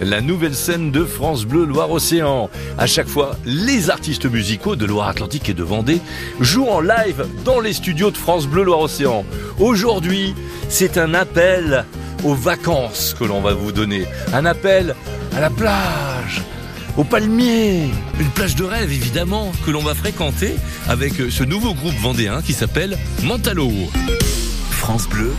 la nouvelle scène de France Bleu Loire-Océan. À chaque fois, les artistes musicaux de Loire-Atlantique et de Vendée jouent en live dans les studios de France Bleu Loire-Océan. Aujourd'hui, c'est un appel aux vacances que l'on va vous donner. Un appel à la plage, au palmier. Une plage de rêve, évidemment, que l'on va fréquenter avec ce nouveau groupe vendéen qui s'appelle Mentalo. France Bleu,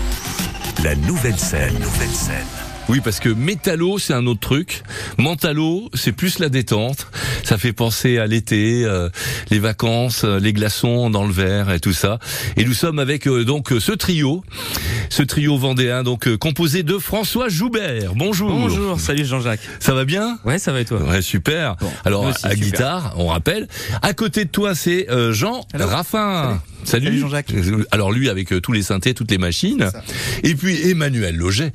la nouvelle scène. Nouvelle scène. Oui, parce que métallo, c'est un autre truc. Mentalo, c'est plus la détente. Ça fait penser à l'été, euh, les vacances, euh, les glaçons dans le verre et tout ça. Et nous sommes avec euh, donc ce trio, ce trio vendéen, donc composé de François Joubert. Bonjour. Bonjour. Salut Jean-Jacques. Ça va bien? Ouais, ça va et toi? Ouais, super. Alors à guitare, on rappelle. À côté de toi, c'est Jean Raffin. Salut, Jean-Jacques. Alors lui avec tous les synthés, toutes les machines. Et puis Emmanuel Loget.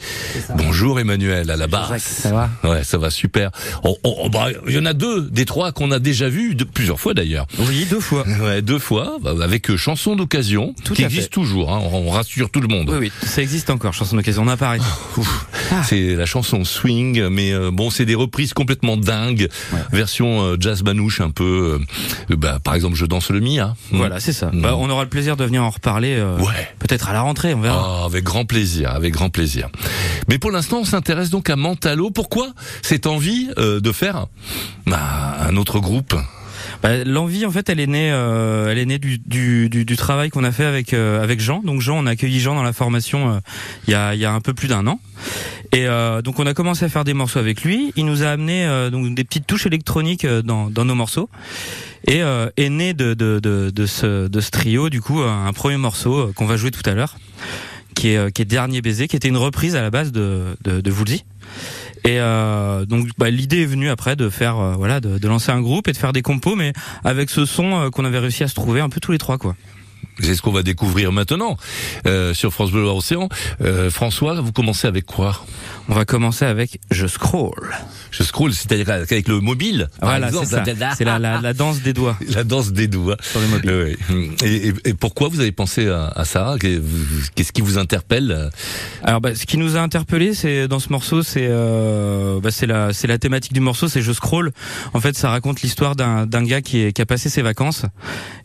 Bonjour Emmanuel à la barre. Ça va? Ouais, ça va super. Bah, il y en a deux des trois qu'on a déjà vus de, plusieurs fois d'ailleurs. Oui, deux fois. Ouais, deux fois bah, avec euh, chanson d'occasion qui existe toujours. Hein, on, rassure tout le monde. Oui, oui, ça existe encore. Chanson d'occasion, on apparaît. Ah. C'est la chanson swing, mais euh, bon, c'est des reprises complètement dingues, version euh, jazz manouche un peu. bah, par exemple, je danse le Mia. Voilà, c'est ça. Bah, on aura le plaisir de venir en reparler. ouais. Peut-être à la rentrée, on verra. Ah, avec grand plaisir, avec grand plaisir. Mais pour l'instant, on s'intéresse donc à Mentalo. Pourquoi cette envie euh, de faire bah, un autre groupe? Bah, L'envie, en fait, elle est née, euh, elle est née du, travail qu'on a fait avec euh, avec Jean. Donc Jean, on a accueilli Jean dans la formation il y a il y a un peu plus d'un an. Et donc on a commencé à faire des morceaux avec lui. Il nous a amené donc des petites touches électroniques dans, nos morceaux. Et est né de, de, ce, trio du coup un premier morceau qu'on va jouer tout à l'heure qui est, qui est Dernier baiser, qui était une reprise à la base de, de, de Woolsey. Et euh, donc bah, l'idée est venue après de faire euh, voilà de, de, lancer un groupe et de faire des compos, mais avec ce son euh, qu'on avait réussi à se trouver un peu tous les trois quoi. C'est ce qu'on va découvrir maintenant euh, sur France Bleu Océan. Euh, François, vous commencez avec quoi? On va commencer avec Je scroll. Je scroll, c'est-à-dire avec le mobile. Voilà, c'est ça. C'est la, la, la, danse des doigts. La danse des doigts. Sur le mobile. Et, et, et, pourquoi vous avez pensé à, à ça? Qu'est-ce qui vous interpelle? Alors, bah, ce qui nous a interpellé, c'est dans ce morceau, c'est euh, bah, c'est la c'est la thématique du morceau, c'est Je scroll. En fait, ça raconte l'histoire d'un gars qui, est, qui a passé ses vacances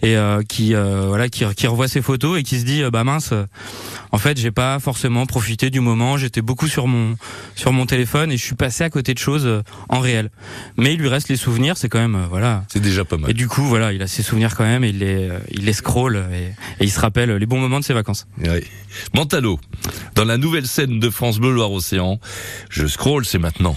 et euh, qui euh, voilà qui qui revoit ses photos et qui se dit bah mince en fait j'ai pas forcément profité du moment. J'étais beaucoup sur mon sur mon téléphone et je suis passé à côté de choses en réel. Mais il lui reste les souvenirs c'est quand même voilà. C'est déjà pas mal. Et du coup voilà il a ses souvenirs quand même et il les il les scroll et, et il se rappelle les bons moments de ses vacances. Oui. Mentalo dans la nouvelle scène de France Bleu Loire Océan je scroll c'est maintenant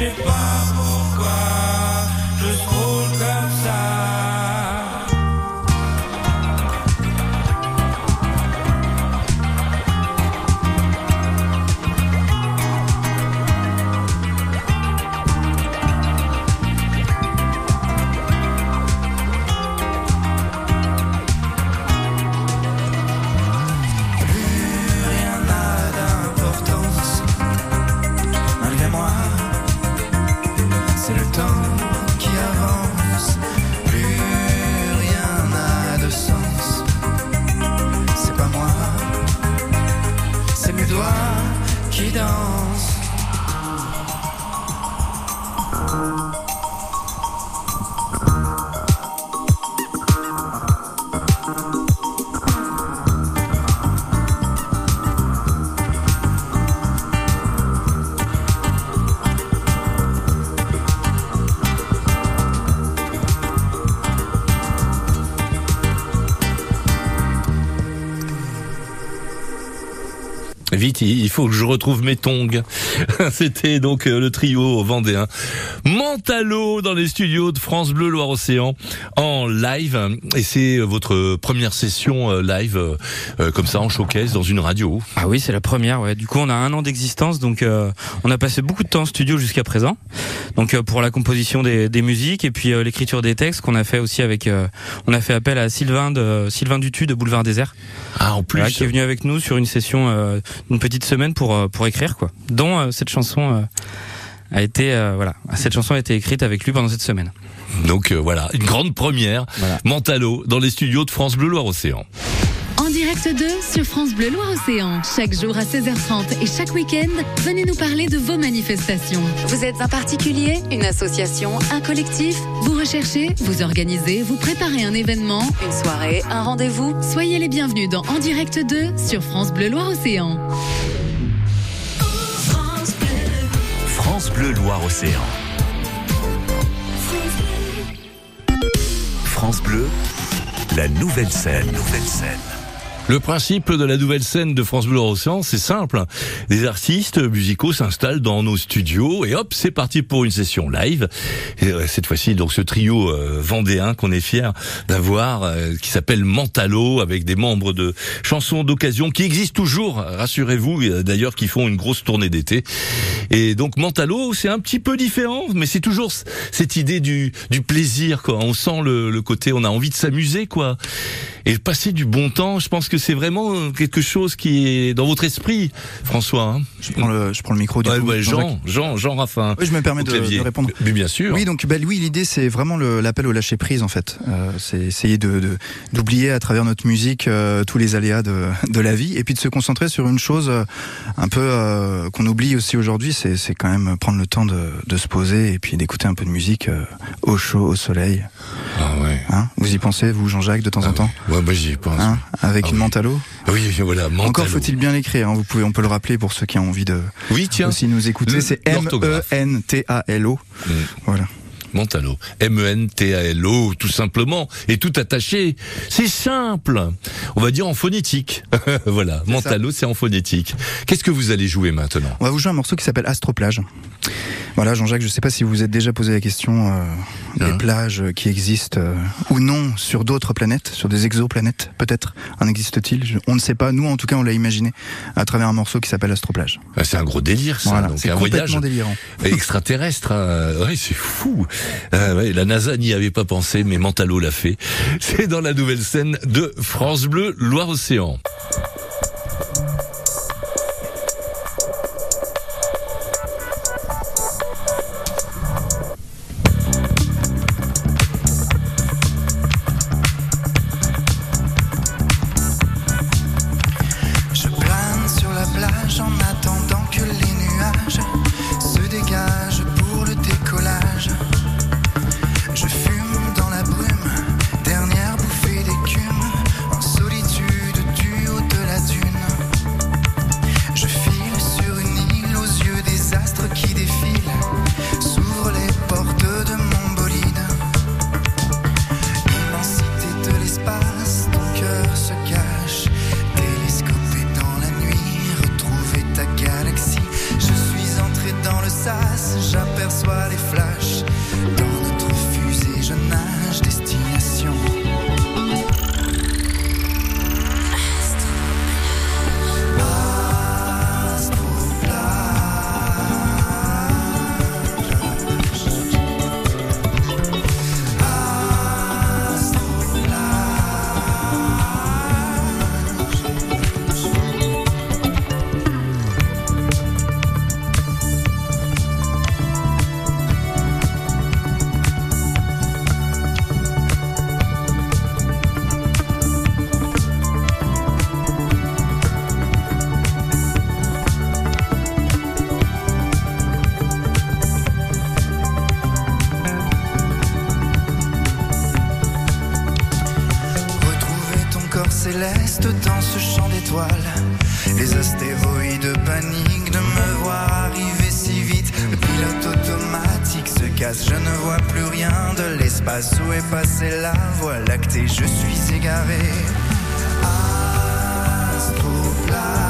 ébats. Je faut que je retrouve mes tongs. C'était donc euh, le trio vendéen. Mentalo dans les studios de France Bleu Loire-Océan en live. Et c'est votre première session euh, live euh, euh, comme ça en showcase dans une radio. Ah oui, c'est la première. Ouais. Du coup, on a un an d'existence, donc euh, on a passé beaucoup de temps en studio jusqu'à présent. Donc euh, pour la composition des, des musiques et puis euh, l'écriture des textes qu'on a fait aussi avec. euh, on a fait appel à Sylvain de Sylvain Dutu de Boulevard Désert, Ah, en plus. voilà, qui est venu avec nous sur une session euh, d'une petite semaine pour euh, pour écrire quoi. Dont euh, cette chanson. euh, a été euh, voilà cette chanson a été écrite avec lui pendant cette semaine. Donc euh, voilà, une grande première. Voilà. Mentalo dans les studios de France Bleu Loire-Océan. En direct 2 sur France Bleu Loire-Océan. Chaque jour à 16h30 et chaque week-end, venez nous parler de vos manifestations. Vous êtes un particulier, une association, un collectif? Vous recherchez, vous organisez, vous préparez un événement, une soirée, un rendez-vous? Soyez les bienvenus dans En direct 2 sur France Bleu Loire-Océan. France Loire-Océan. France Bleu, la nouvelle scène. Nouvelle scène. Le principe de la nouvelle scène de France Bleu Loire-Océan, c'est simple. Des artistes musicaux s'installent dans nos studios et hop, c'est parti pour une session live. Euh, cette fois-ci, donc ce trio euh, vendéen qu'on est fier d'avoir, euh, qui s'appelle Mentalo, avec des membres de chansons d'occasion qui existent toujours, rassurez-vous, d'ailleurs qui font une grosse tournée d'été. Et donc Mentalo, c'est un petit peu différent, mais c'est toujours cette idée du, du plaisir, quoi. On sent le, le côté, on a envie de s'amuser, quoi. Et passer du bon temps, je pense que c'est vraiment quelque chose qui est dans votre esprit, François. Hein Je prends le, je prends le micro du Ouais, coup. ouais. Jean, Jean, Jean Raffin. Oui, je me permets de, répondre. Mais bien sûr. Oui, donc bah, oui, l'idée c'est vraiment l'appel au lâcher prise en fait. Euh, c'est essayer de d'oublier à travers notre musique euh, tous les aléas de, de la vie et puis de se concentrer sur une chose euh, un peu qu'on oublie aussi aujourd'hui, c'est c'est quand même prendre le temps de, de se poser et puis d'écouter un peu de musique au chaud, au soleil. Ah ouais. Hein vous y pensez, vous Jean-Jacques, de temps en temps Ouais, moi j'y pense. hein Avec Ah une oui. mentalo. Oui, voilà. Mentalo. Encore faut-il bien l'écrire. Hein vous pouvez, on peut le rappeler pour ceux qui ont envie de Oui, tiens. aussi nous écouter. C'est M E l'orthographe. N T A L O. Mm. Voilà. Mentalo. M-E-N-T-A-L-O, tout simplement. Et tout attaché. C'est simple. On va dire en phonétique. voilà. Mentalo, c'est en phonétique. Qu'est-ce que vous allez jouer maintenant? On va vous jouer un morceau qui s'appelle Astroplage. Voilà, Jean-Jacques, je ne sais pas si vous vous êtes déjà posé la question euh, des plages qui existent euh, ou non sur d'autres planètes, sur des exoplanètes, peut-être. En existe-t-il? On ne sait pas. Nous, en tout cas, on l'a imaginé à travers un morceau qui s'appelle Astroplage. Ah, C'est un gros délire, ça. Voilà, c'est un voyage complètement délirant. extraterrestre. hein. Ouais, c'est fou. Ah ouais, la NASA n'y avait pas pensé, mais Mentalo l'a fait. C'est dans la nouvelle scène de France Bleu Loire-Océan. Céleste dans ce champ d'étoiles. Les astéroïdes paniquent de me voir arriver si vite. Le pilote automatique se casse, je ne vois plus rien de l'espace où est passée la voie lactée? Je suis égaré. Astroplage.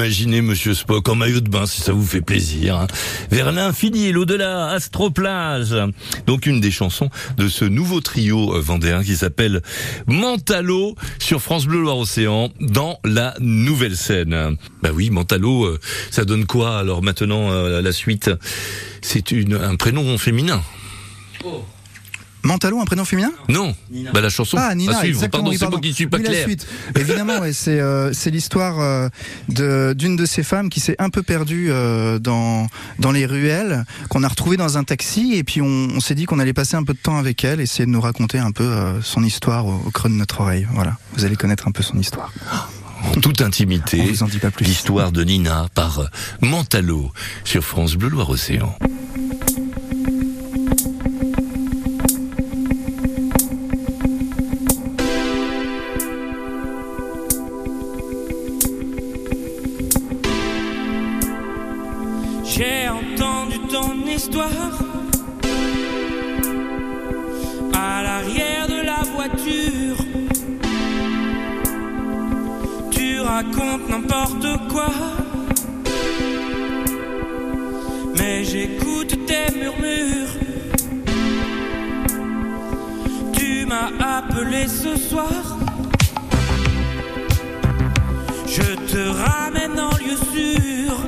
Imaginer Monsieur Spock en maillot de bain si ça vous fait plaisir. hein. Vers l'infini et l'au-delà, Astroplage. Donc une des chansons de ce nouveau trio euh, vendéen qui s'appelle Mentalo sur France Bleu Loire-Océan dans la nouvelle scène. Bah oui, Mentalo, euh, ça donne quoi alors maintenant euh, la suite? C'est un prénom féminin. Mentalo, un prénom féminin Non, bah la chanson Ah, Nina, à suivre. Pardon, oui, c'est moi qui ne suis pas Oui, la suite. Évidemment, ouais, c'est euh, c'est l'histoire euh, de d'une de ces femmes qui s'est un peu perdue euh, dans dans les ruelles, qu'on a retrouvée dans un taxi, et puis on, on s'est dit qu'on allait passer un peu de temps avec elle, essayer de nous raconter un peu son histoire au, au creux de notre oreille. Voilà, vous allez connaître un peu son histoire. En toute intimité, l'histoire de Nina par Mentalo sur France Bleu Loire-Océan. J'ai Tu racontes n'importe quoi, mais j'écoute tes murmures. Tu m'as appelé ce soir. Je te ramène en lieu sûr.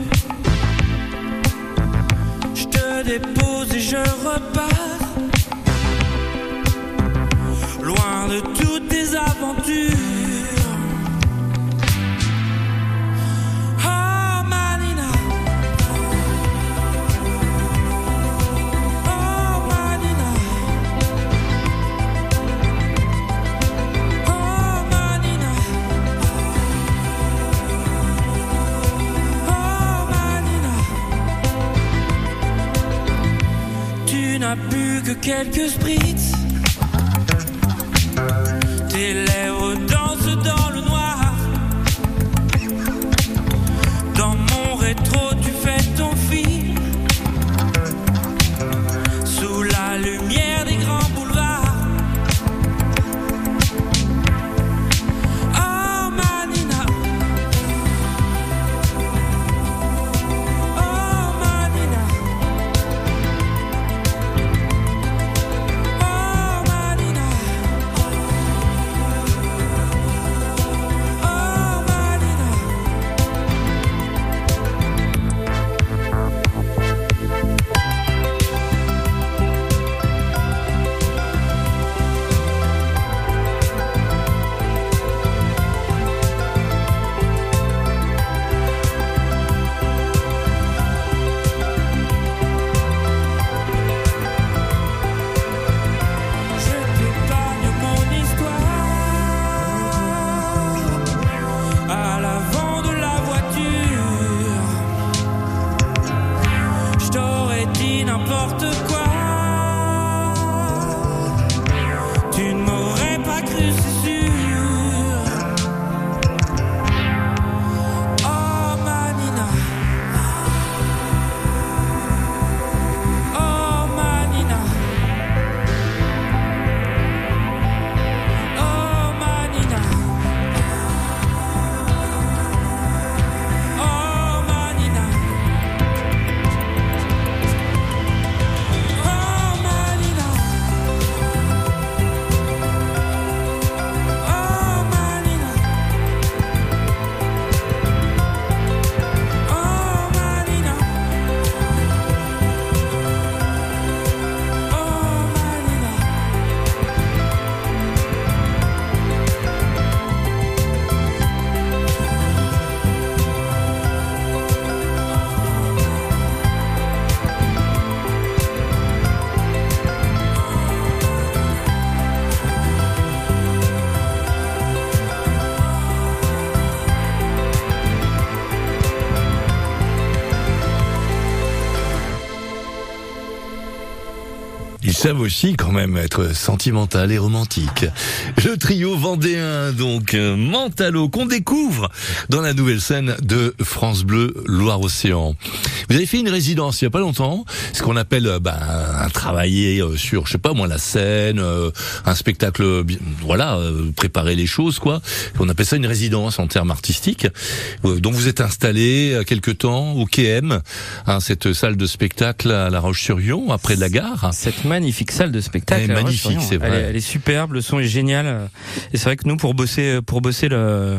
Je te dépose et je repars. Loin de toutes tes aventures. Que quelques spritz. Savent aussi quand même être sentimental et romantique. Le trio vendéen, donc, Mentalo, qu'on découvre dans la nouvelle scène de France Bleu Loire-Océan. Vous avez fait une résidence il y a pas longtemps, ce qu'on appelle ben, un travailler euh, sur, je sais pas moi, la scène, euh, un spectacle, voilà, préparer les choses, quoi. On appelle ça une résidence en termes artistiques. Donc vous êtes installé quelque temps au KM, hein, cette salle de spectacle à La Roche-sur-Yon, après de la gare. Cette magnifique salle de spectacle. Elle est magnifique, c'est vrai. Elle est, elle est superbe, le son est génial. Et c'est vrai que nous, pour bosser, pour bosser le,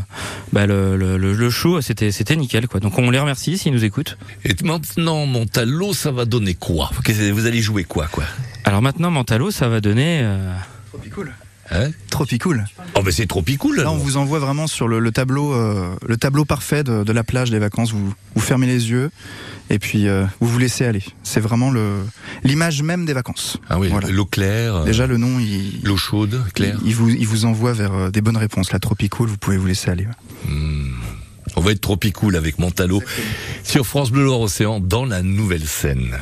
bah, le, le, show, c'était, c'était nickel, quoi. Donc on les remercie s'ils nous écoutent. Et maintenant, Montalo, ça va donner quoi? Vous allez jouer quoi, quoi? Alors maintenant, Mentalo, ça va donner. euh, Tropicool. Hein Tropicool. Oh, mais c'est trop cool. Là, on vous envoie vraiment sur le, le tableau, euh, le tableau parfait de, de la plage des vacances. Vous, vous fermez les yeux et puis euh, vous vous laissez aller. C'est vraiment le l'image même des vacances. Ah oui, Voilà. l'eau claire, euh, Déjà, le nom, il, l'eau chaude, claire. il, il vous, il vous envoie vers euh, des bonnes réponses. La Tropicool, vous pouvez vous laisser aller. Hmm. On va être trop cool avec Montalo sur France Bleu Loire Océan dans la nouvelle scène.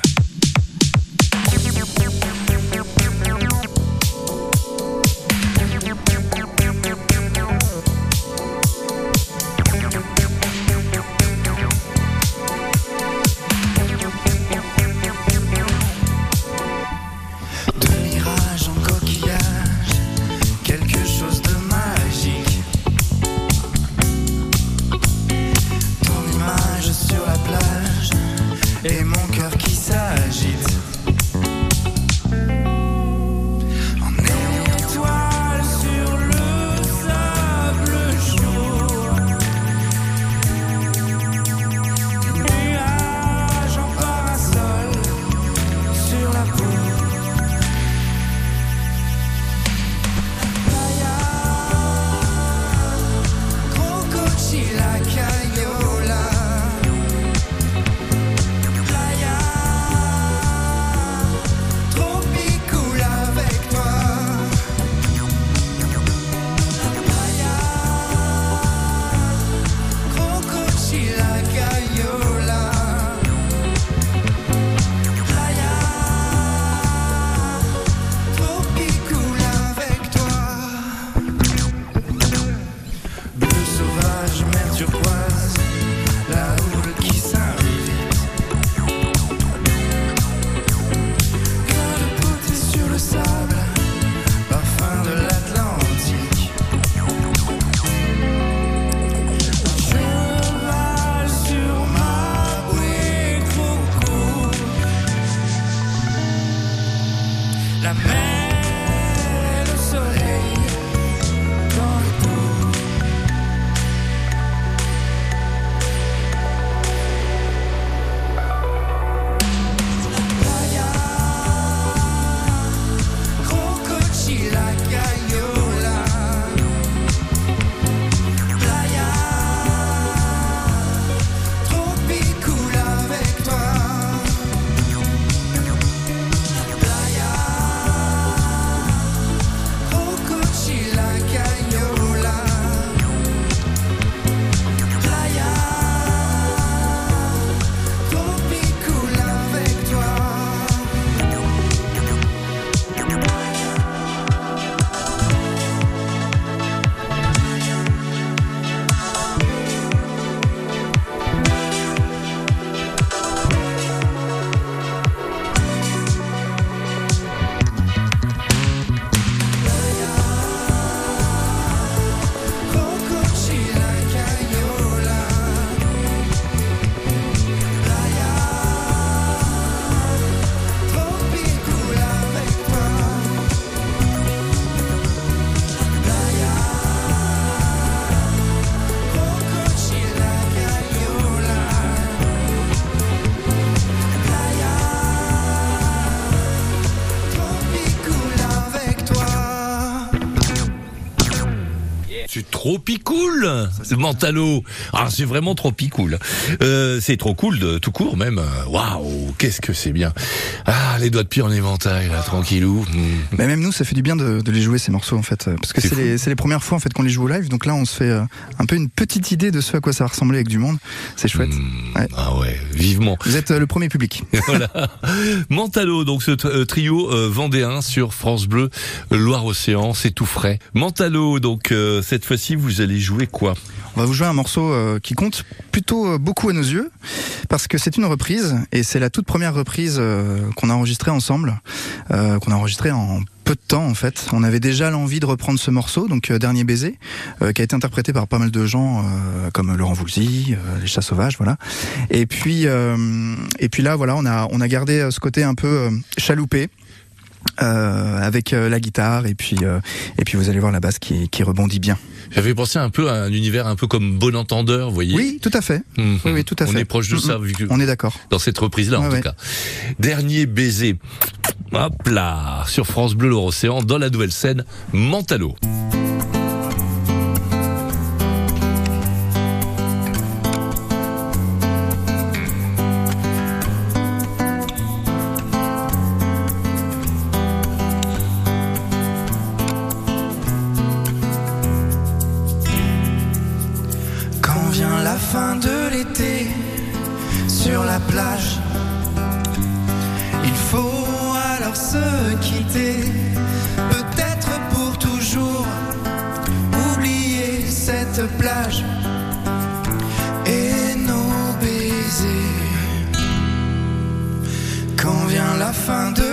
Tropicool, ce Mentalo. Ah, c'est vraiment tropicool. Euh, c'est trop cool de tout court même. Waouh, qu'est-ce que c'est bien. Ah, les doigts de pied en éventail, là, tranquillou. Hmm. Mais même nous, ça fait du bien de, de les jouer ces morceaux en fait, parce que C'est c'est les, c'est les premières fois en fait qu'on les joue au live. Donc là, on se fait euh, un peu une petite idée de ce à quoi ça va ressembler avec du monde. C'est chouette. Hmm. Ouais. Ah ouais, vivement. Vous êtes euh, le premier public. voilà. Mentalo, donc ce trio vendéen sur France Bleu Loire-Océan, c'est tout frais. Mentalo, donc cette fois-ci vous allez jouer quoi On va vous jouer un morceau euh, qui compte plutôt euh, beaucoup à nos yeux, parce que c'est une reprise, et c'est la toute première reprise euh, qu'on a enregistrée ensemble, qu'on a enregistrée en peu de temps en fait. On avait déjà l'envie de reprendre ce morceau, donc Dernier baiser, qui a été interprété par pas mal de gens, comme Laurent Voulzy, Les Chats Sauvages, voilà. Et puis, là, voilà, on a, on a gardé ce côté un peu chaloupé. Euh, avec euh, la guitare et puis euh, et puis vous allez voir la basse qui, qui rebondit bien. J'avais pensé un peu à un univers un peu comme Bon Entendeur, vous voyez Oui, tout à fait. Mhm. oui, oui, tout à On fait. est proche de ça, vu que On est d'accord. dans cette reprise-là, en Ouais, tout cas. Dernier baiser. Hop là, sur France Bleu Loire-Océan, dans la nouvelle scène, Mentalo. Sur la plage, il faut alors se quitter, peut-être pour toujours oublier cette plage et nos baisers. Quand vient la fin de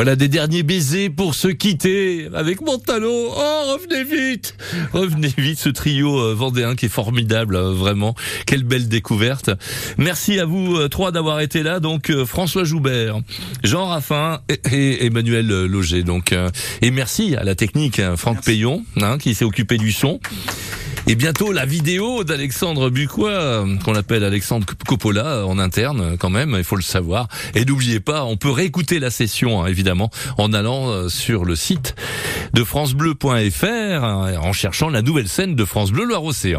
Voilà des derniers baisers pour se quitter avec Montalo. Oh, revenez vite Revenez vite, ce trio euh, vendéen qui est formidable, euh, vraiment. Quelle belle découverte. Merci à vous euh, trois d'avoir été là. Donc François Joubert, Jean Raffin et, Emmanuel Loger. Donc, et merci à la technique, hein, Franck Payon, hein, qui s'est occupé du son. Et bientôt la vidéo d'Alexandre Bucois, euh, qu'on appelle Alexandre Coppola euh, en interne euh, quand même, il faut le savoir. Et n'oubliez pas, on peut réécouter la session hein, évidemment en allant sur le site de francebleu.fr en cherchant la nouvelle scène de France Bleu Loire-Océan.